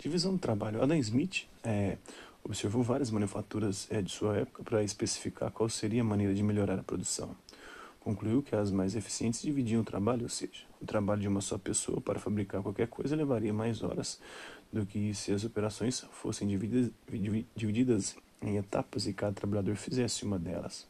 Divisão do trabalho. Adam Smith é, observou várias manufaturas é, de sua época para especificar qual seria a maneira de melhorar a produção. Concluiu que as mais eficientes dividiam o trabalho, ou seja, o trabalho de uma só pessoa para fabricar qualquer coisa levaria mais horas do que se as operações fossem divididas, divididas em etapas e cada trabalhador fizesse uma delas.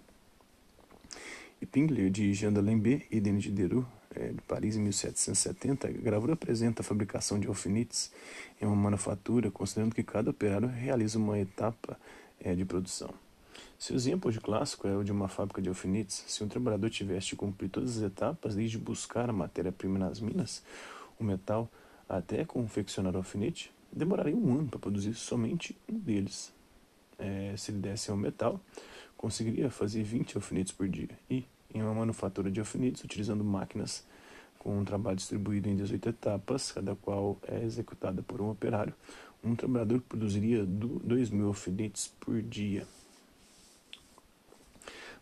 E Pingler, de Jean d'Alembert e Denis Diderot, é, de Paris, em 1770, a gravura apresenta a fabricação de alfinetes em uma manufatura, considerando que cada operário realiza uma etapa é, de produção. Seu exemplo de clássico é o de uma fábrica de alfinetes. Se um trabalhador tivesse de cumprir todas as etapas, desde buscar a matéria-prima nas minas, o metal, até confeccionar o alfinete, demoraria um ano para produzir somente um deles. É, se ele desse ao metal, conseguiria fazer 20 alfinetes por dia. E, em uma manufatura de alfinetes, utilizando máquinas com um trabalho distribuído em 18 etapas, cada qual é executada por um operário, um trabalhador produziria 2 mil alfinetes por dia.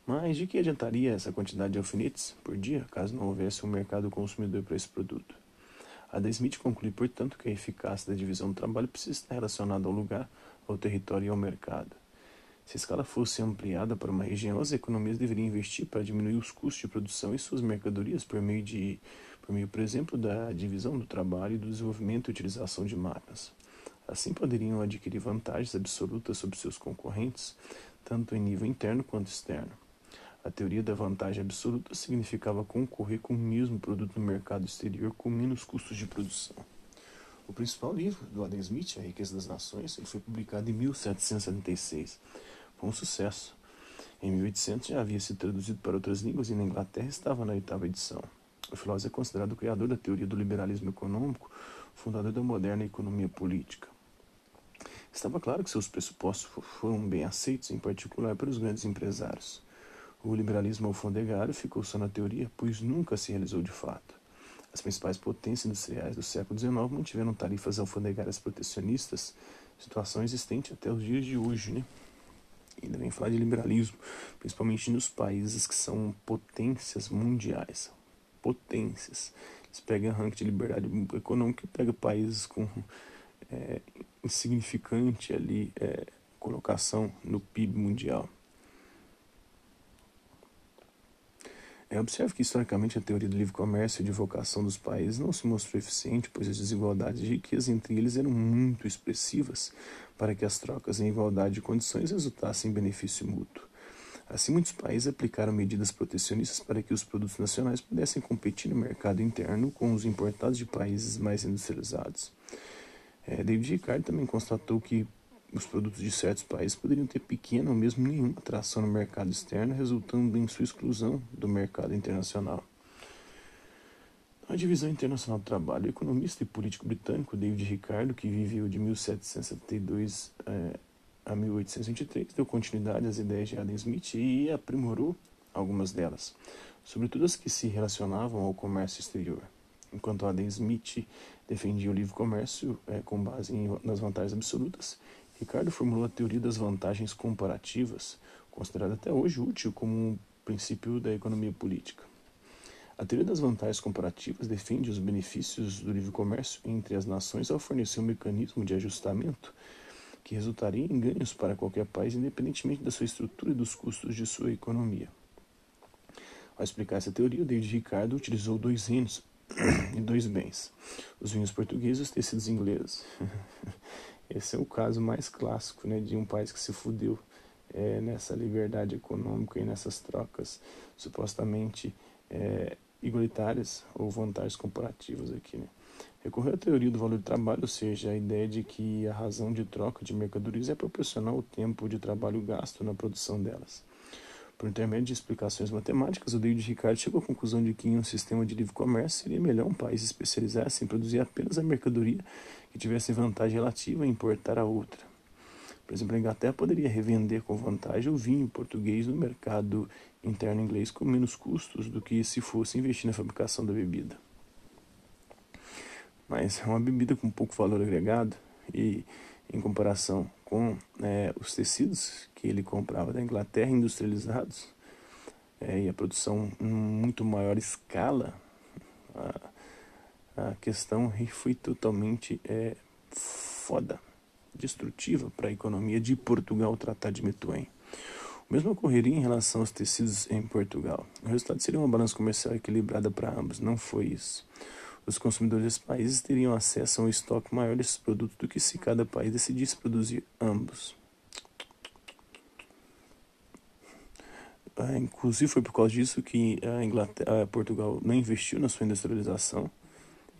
Mas de que adiantaria essa quantidade de alfinetes por dia caso não houvesse um mercado consumidor para esse produto? Adam Smith conclui, portanto, que a eficácia da divisão do trabalho precisa estar relacionada ao lugar, ao território e ao mercado. Se a escala fosse ampliada para uma região, as economias deveriam investir para diminuir os custos de produção e suas mercadorias por meio de, por meio, por exemplo, da divisão do trabalho e do desenvolvimento e utilização de máquinas. Assim poderiam adquirir vantagens absolutas sobre seus concorrentes, tanto em nível interno quanto externo. A teoria da vantagem absoluta significava concorrer com o mesmo produto no mercado exterior com menos custos de produção. O principal livro do Adam Smith, A Riqueza das Nações, ele foi publicado em 1776. Foi um sucesso. Em 1800 já havia sido traduzido para outras línguas e na Inglaterra estava na oitava edição. O filósofo é considerado o criador da teoria do liberalismo econômico, fundador da moderna economia política. Estava claro que seus pressupostos foram bem aceitos, em particular pelos grandes empresários. O liberalismo alfandegário ficou só na teoria, pois nunca se realizou de fato. As principais potências industriais do século XIX mantiveram tarifas alfandegárias protecionistas, situação existente até os dias de hoje. Né? Ainda vem falar de liberalismo, principalmente nos países que são potências mundiais. Potências. Eles pegam ranking de liberdade econômica e pegam países com é, insignificante ali é, colocação no PIB mundial. É, observe que, historicamente, a teoria do livre comércio e de vocação dos países não se mostrou eficiente, pois as desigualdades de riqueza entre eles eram muito expressivas para que as trocas em igualdade de condições resultassem em benefício mútuo. Assim, muitos países aplicaram medidas protecionistas para que os produtos nacionais pudessem competir no mercado interno com os importados de países mais industrializados. É, David Ricardo também constatou que os produtos de certos países poderiam ter pequena ou mesmo nenhuma atração no mercado externo, resultando em sua exclusão do mercado internacional. A divisão internacional do trabalho, o economista e político britânico David Ricardo, que viveu de 1772 eh, a 1823, deu continuidade às ideias de Adam Smith e aprimorou algumas delas, sobretudo as que se relacionavam ao comércio exterior. Enquanto Adam Smith defendia o livre comércio eh, com base em, nas vantagens absolutas, Ricardo formulou a teoria das vantagens comparativas, considerada até hoje útil como um princípio da economia política. A teoria das vantagens comparativas defende os benefícios do livre comércio entre as nações ao fornecer um mecanismo de ajustamento que resultaria em ganhos para qualquer país, independentemente da sua estrutura e dos custos de sua economia. Ao explicar essa teoria, David Ricardo utilizou dois reinos e dois bens: os vinhos portugueses e os tecidos ingleses. Esse é o caso mais clássico né, de um país que se fudeu é, nessa liberdade econômica e nessas trocas supostamente é, igualitárias ou vantagens comparativas aqui. Né? Recorreu à teoria do valor do trabalho, ou seja, a ideia de que a razão de troca de mercadorias é proporcional ao tempo de trabalho gasto na produção delas. Por intermédio de explicações matemáticas, o David Ricardo chegou à conclusão de que em um sistema de livre comércio seria melhor um país especializar-se em produzir apenas a mercadoria que tivesse vantagem relativa em importar a outra. Por exemplo, a Inglaterra poderia revender com vantagem o vinho português no mercado interno inglês com menos custos do que se fosse investir na fabricação da bebida. Mas é uma bebida com pouco valor agregado e em comparação com é, os tecidos que ele comprava da Inglaterra industrializados é, e a produção em muito maior escala, a, a questão foi totalmente é, foda, destrutiva para a economia de Portugal tratar de Mituém. O mesmo ocorreria em relação aos tecidos em Portugal. O resultado seria uma balança comercial equilibrada para ambos. Não foi isso. Os consumidores desses países teriam acesso a um estoque maior desses produtos do que se cada país decidisse produzir ambos. Ah, inclusive foi por causa disso que a Inglaterra, a Portugal não investiu na sua industrialização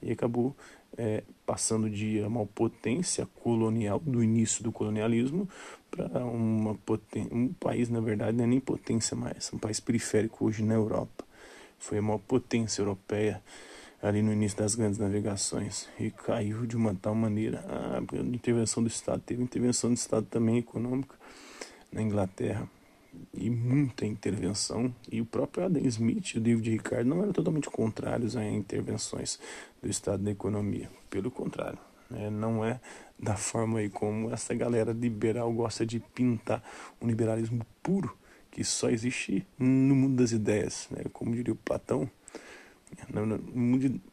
e acabou é, passando de uma potência colonial do início do colonialismo para um país na verdade não é nem potência mais, um país periférico hoje na Europa. Foi a maior potência europeia ali no início das grandes navegações e caiu de uma tal maneira. Ah, a intervenção do Estado teve intervenção do Estado também econômica na Inglaterra e muita intervenção. E o próprio Adam Smith e o David Ricardo não eram totalmente contrários a intervenções do Estado na economia. Pelo contrário, né? não é da forma aí como essa galera liberal gosta de pintar um liberalismo puro que só existe no mundo das ideias. Né? Como diria o Platão,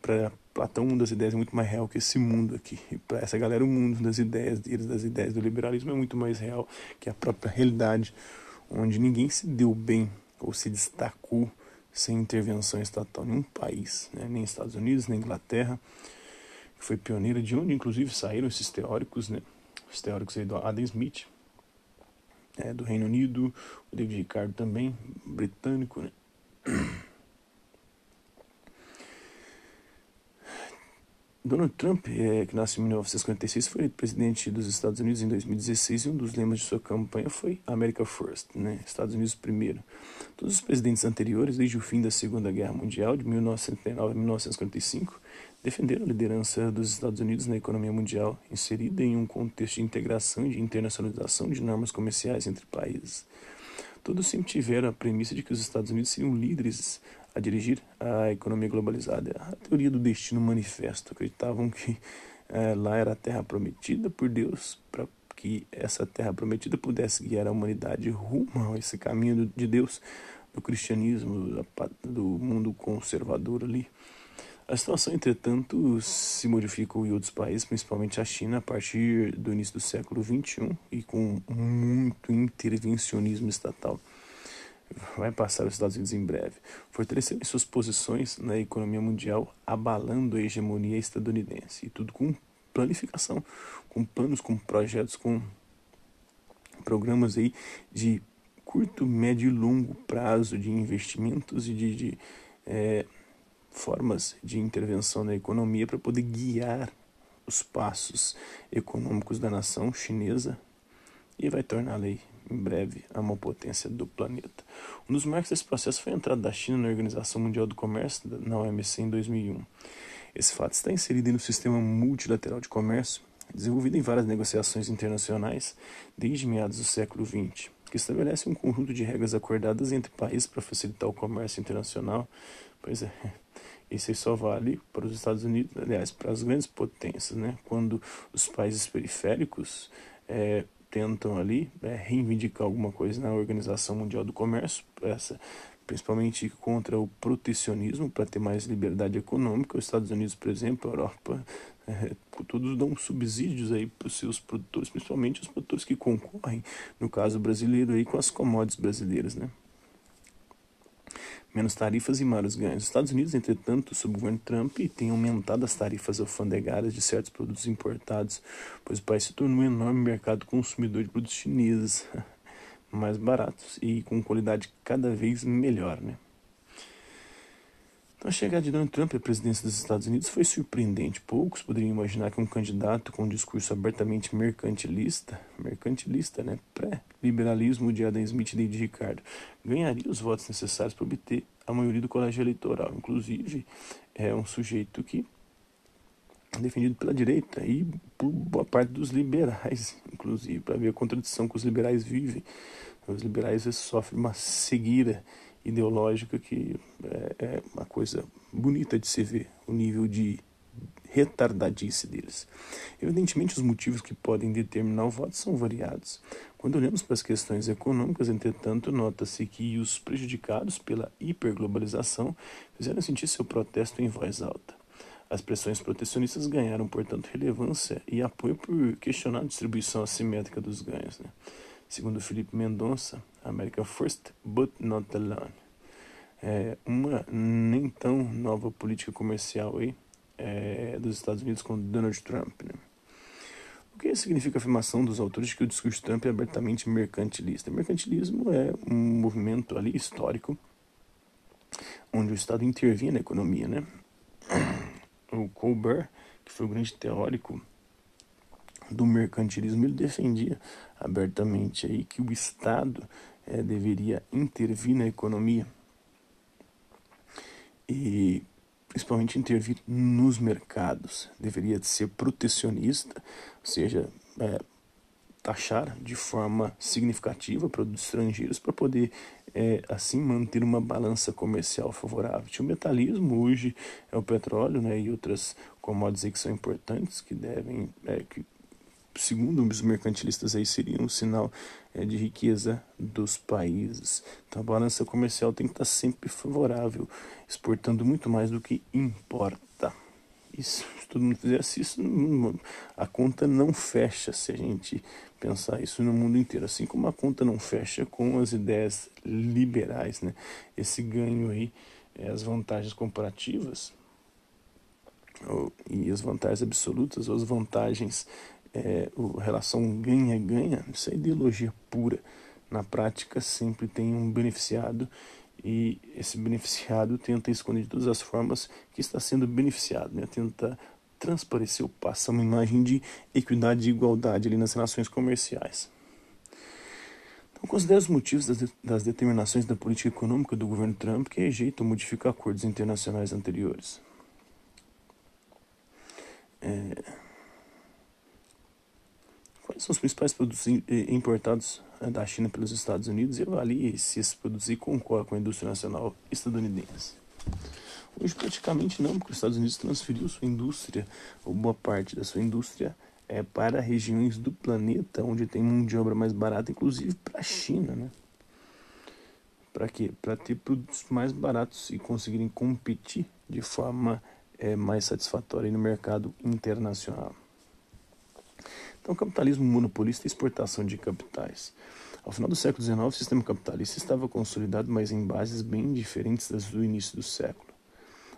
para Platão, o mundo das ideias é muito mais real que esse mundo aqui. E para essa galera, o mundo das ideias das ideias do liberalismo, é muito mais real que a própria realidade onde ninguém se deu bem ou se destacou sem intervenção estatal em um país, né? nem Estados Unidos, nem Inglaterra, que foi pioneira, de onde inclusive saíram esses teóricos, né? os teóricos aí do Adam Smith, né? do Reino Unido, o David Ricardo também, britânico, né? Donald Trump, é, que nasceu em 1956, foi presidente dos Estados Unidos em 2016 e um dos lemas de sua campanha foi America First, né? Estados Unidos primeiro. Todos os presidentes anteriores, desde o fim da Segunda Guerra Mundial, de 1939 a 1945, defenderam a liderança dos Estados Unidos na economia mundial, inserida em um contexto de integração e de internacionalização de normas comerciais entre países. Todos sempre tiveram a premissa de que os Estados Unidos seriam líderes a dirigir a economia globalizada. A teoria do destino manifesto acreditavam que é, lá era a terra prometida por Deus para que essa terra prometida pudesse guiar a humanidade rumo a esse caminho de Deus, do cristianismo, do mundo conservador ali. A situação, entretanto, se modificou em outros países, principalmente a China, a partir do início do século XXI e com muito intervencionismo estatal vai passar os Estados Unidos em breve, fortalecendo suas posições na economia mundial, abalando a hegemonia estadunidense. E tudo com planificação, com planos, com projetos, com programas aí de curto, médio e longo prazo de investimentos e de, de é, formas de intervenção na economia para poder guiar os passos econômicos da nação chinesa e vai torná-la em breve a maior potência do planeta. Um dos marcos desse processo foi a entrada da China na Organização Mundial do Comércio, na OMC, em 2001. Esse fato está inserido no sistema multilateral de comércio, desenvolvido em várias negociações internacionais desde meados do século XX, que estabelece um conjunto de regras acordadas entre países para facilitar o comércio internacional. Pois é, isso só vale para os Estados Unidos, aliás, para as grandes potências, né? Quando os países periféricos é, tentam ali é, reivindicar alguma coisa na Organização Mundial do Comércio, essa, principalmente contra o protecionismo, para ter mais liberdade econômica. Os Estados Unidos, por exemplo, a Europa, é, todos dão subsídios aí para os seus produtores, principalmente os produtores que concorrem, no caso brasileiro, aí, com as commodities brasileiras, né? Menos tarifas e maiores ganhos. Os Estados Unidos, entretanto, sob o governo Trump, têm aumentado as tarifas alfandegárias de certos produtos importados, pois o país se tornou um enorme mercado consumidor de produtos chineses mais baratos e com qualidade cada vez melhor. Né? Então, a chegada de Donald Trump à presidência dos Estados Unidos foi surpreendente. Poucos poderiam imaginar que um candidato com um discurso abertamente mercantilista, mercantilista, né, pré-liberalismo de Adam Smith e David Ricardo, ganharia os votos necessários para obter a maioria do colégio eleitoral. Inclusive, é um sujeito que é defendido pela direita e por boa parte dos liberais, inclusive, para ver a contradição que os liberais vivem. Os liberais sofrem uma cegueira ideológica que é, é uma coisa bonita de se ver, o nível de retardadice deles. Evidentemente, os motivos que podem determinar o voto são variados. Quando olhamos para as questões econômicas, entretanto, nota-se que os prejudicados pela hiperglobalização fizeram sentir seu protesto em voz alta. As pressões protecionistas ganharam, portanto, relevância e apoio por questionar a distribuição assimétrica dos ganhos. Né? Segundo Felipe Mendonça, America First, but not alone. É uma nem tão nova política comercial aí, é, dos Estados Unidos com Donald Trump. Né? O que significa a afirmação dos autores de que o discurso de Trump é abertamente mercantilista? Mercantilismo é um movimento ali histórico onde o Estado intervinha na economia, né? O Colbert, que foi o grande teórico do mercantilismo, ele defendia abertamente aí que o Estado é, deveria intervir na economia e principalmente intervir nos mercados. Deveria ser protecionista, ou seja, é, taxar de forma significativa produtos estrangeiros para poder é, assim manter uma balança comercial favorável. O metalismo hoje é o petróleo né, e outras commodities que são importantes que devem é, que segundo os mercantilistas aí seria um sinal é, de riqueza dos países. Então a balança comercial tem que estar sempre favorável, exportando muito mais do que importa. Isso, se todo mundo fizesse isso, a conta não fecha se a gente pensar isso no mundo inteiro. Assim como a conta não fecha com as ideias liberais, né? Esse ganho aí, é, as vantagens comparativas ou, e as vantagens absolutas, ou as vantagens, é, o, relação ganha-ganha, isso é ideologia pura. Na prática, sempre tem um beneficiado e esse beneficiado tenta esconder de todas as formas que está sendo beneficiado, né? tenta transparecer ou passar uma imagem de equidade e igualdade ali nas relações comerciais. Então, considere os motivos das, de, das determinações da política econômica do governo Trump que rejeita ou modifica acordos internacionais anteriores. É... Quais são os principais produtos importados eh, da China pelos Estados Unidos e avalie se esses produtos concorrem com a indústria nacional estadunidense. Hoje praticamente não, porque os Estados Unidos transferiu sua indústria, ou boa parte da sua indústria, é, para regiões do planeta onde tem mão de obra mais barata, inclusive para a China, né? Para quê? Para ter produtos mais baratos e conseguirem competir de forma é, mais satisfatória no mercado internacional. Então, capitalismo monopolista e exportação de capitais. Ao final do século XIX, o sistema capitalista estava consolidado, mas em bases bem diferentes das do início do século.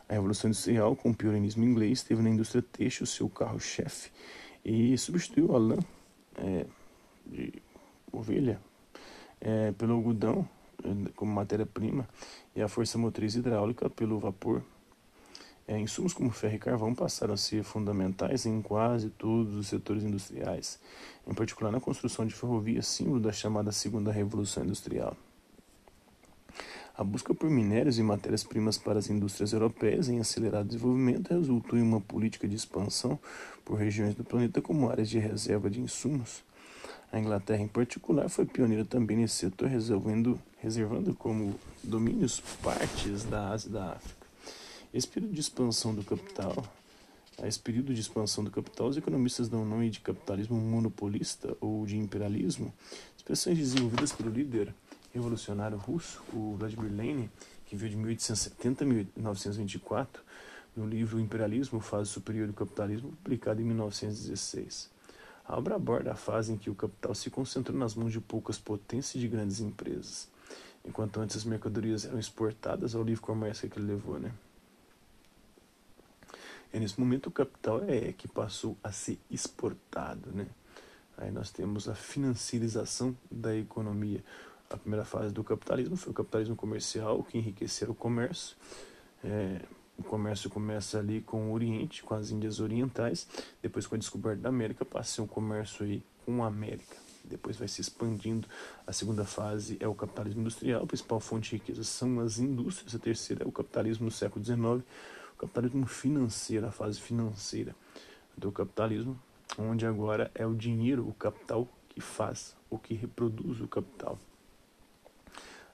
A Revolução Industrial, com o pioneirismo inglês, teve na indústria têxtil seu carro-chefe e substituiu a lã é, de ovelha é, pelo algodão é, como matéria-prima e a força motriz hidráulica pelo vapor. É, insumos como ferro e carvão passaram a ser fundamentais em quase todos os setores industriais, em particular na construção de ferrovias, símbolo da chamada Segunda Revolução Industrial. A busca por minérios e matérias-primas para as indústrias europeias em acelerado desenvolvimento resultou em uma política de expansão por regiões do planeta como áreas de reserva de insumos. A Inglaterra, em particular, foi pioneira também nesse setor, reservando, reservando como domínios partes da Ásia e da África. Esse período de expansão do capital, a esse período de expansão do capital, os economistas dão nome de capitalismo monopolista ou de imperialismo, expressões desenvolvidas pelo líder revolucionário russo, o Vladimir Lenin, que veio de 1870 a 1924, no livro Imperialismo, Fase Superior do Capitalismo, publicado em 1916. A obra aborda a fase em que o capital se concentrou nas mãos de poucas potências e de grandes empresas, enquanto antes as mercadorias eram exportadas ao livre comércio que ele levou, né? E nesse momento o capital é que passou a ser exportado, né? Aí nós temos a financiarização da economia, a primeira fase do capitalismo foi o capitalismo comercial, que enriqueceu o comércio. É, o comércio começa ali com o Oriente, com as Índias Orientais. Depois, com a descoberta da América, passa a ser um comércio aí com a América. Depois vai se expandindo. A segunda fase é o capitalismo industrial. A principal fonte de riqueza são as indústrias. A terceira é o capitalismo no século XIX. Capitalismo financeiro, a fase financeira do capitalismo, onde agora é o dinheiro, o capital, que faz, o que reproduz o capital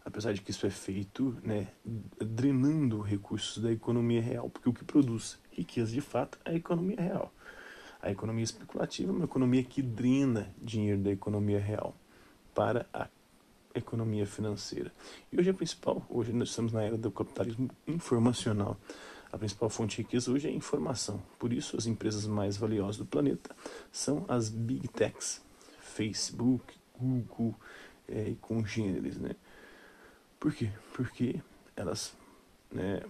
apesar de que isso é feito né, drenando recursos da economia real, porque o que produz riqueza de fato é a economia real. A economia especulativa é uma economia que drena dinheiro da economia real para a economia financeira. E hoje é principal, hoje nós estamos na era do capitalismo informacional. A principal fonte de riqueza hoje é informação. Por isso, as empresas mais valiosas do planeta são as Big Techs, Facebook, Google é, e congêneres, né? Por quê? Porque elas né,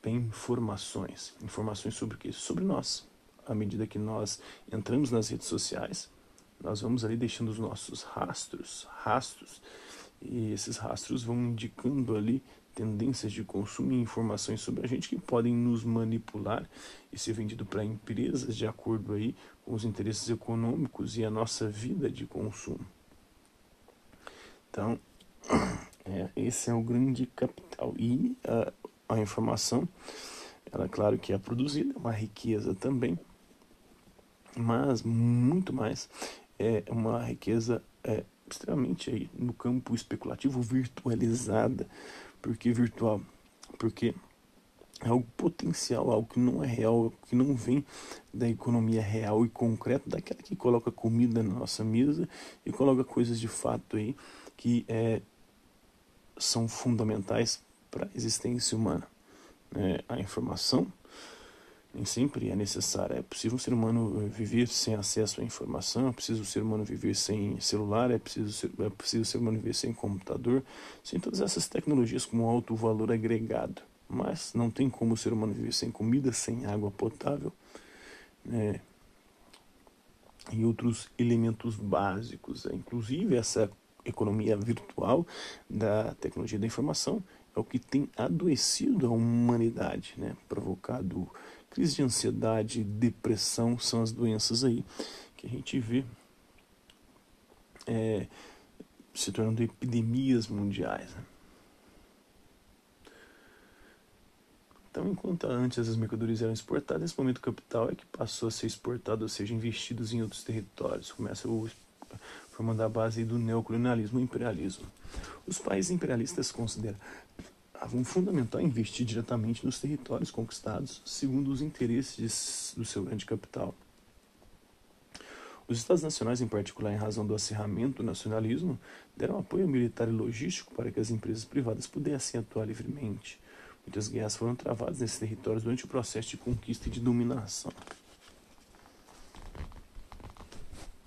têm informações. Informações sobre o quê? Sobre nós. À medida que nós entramos nas redes sociais, nós vamos ali deixando os nossos rastros, rastros, e esses rastros vão indicando ali tendências de consumo e informações sobre a gente que podem nos manipular e ser vendido para empresas de acordo aí com os interesses econômicos e a nossa vida de consumo. Então, é, esse é o grande capital. E a, a informação, ela claro que é produzida, é uma riqueza também, mas muito mais é uma riqueza é, extremamente aí no campo especulativo virtualizada. Por que virtual? Porque é algo potencial, algo que não é real, algo que não vem da economia real e concreta, daquela que coloca comida na nossa mesa e coloca coisas de fato aí que é, são fundamentais para a existência humana. É, a informação nem sempre é necessária. É possível um ser humano viver sem acesso à informação, é preciso o ser humano viver sem celular, é preciso, ser, é preciso o ser humano viver sem computador, sem todas essas tecnologias com alto valor agregado. Mas não tem como o ser humano viver sem comida, sem água potável né, e outros elementos básicos. Inclusive, essa economia virtual da tecnologia da informação é o que tem adoecido a humanidade, né? provocado crise de ansiedade, depressão, são as doenças aí que a gente vê é, se tornando epidemias mundiais. Né? Então, enquanto antes as mercadorias eram exportadas, nesse momento o capital é que passou a ser exportado, ou seja, investidos em outros territórios. Começa o formando a base do neocolonialismo e imperialismo. Os países imperialistas consideravam fundamental investir diretamente nos territórios conquistados segundo os interesses do seu grande capital. Os Estados Nacionais, em particular em razão do acirramento do nacionalismo, deram apoio militar e logístico para que as empresas privadas pudessem atuar livremente. Muitas guerras foram travadas nesses territórios durante o processo de conquista e de dominação.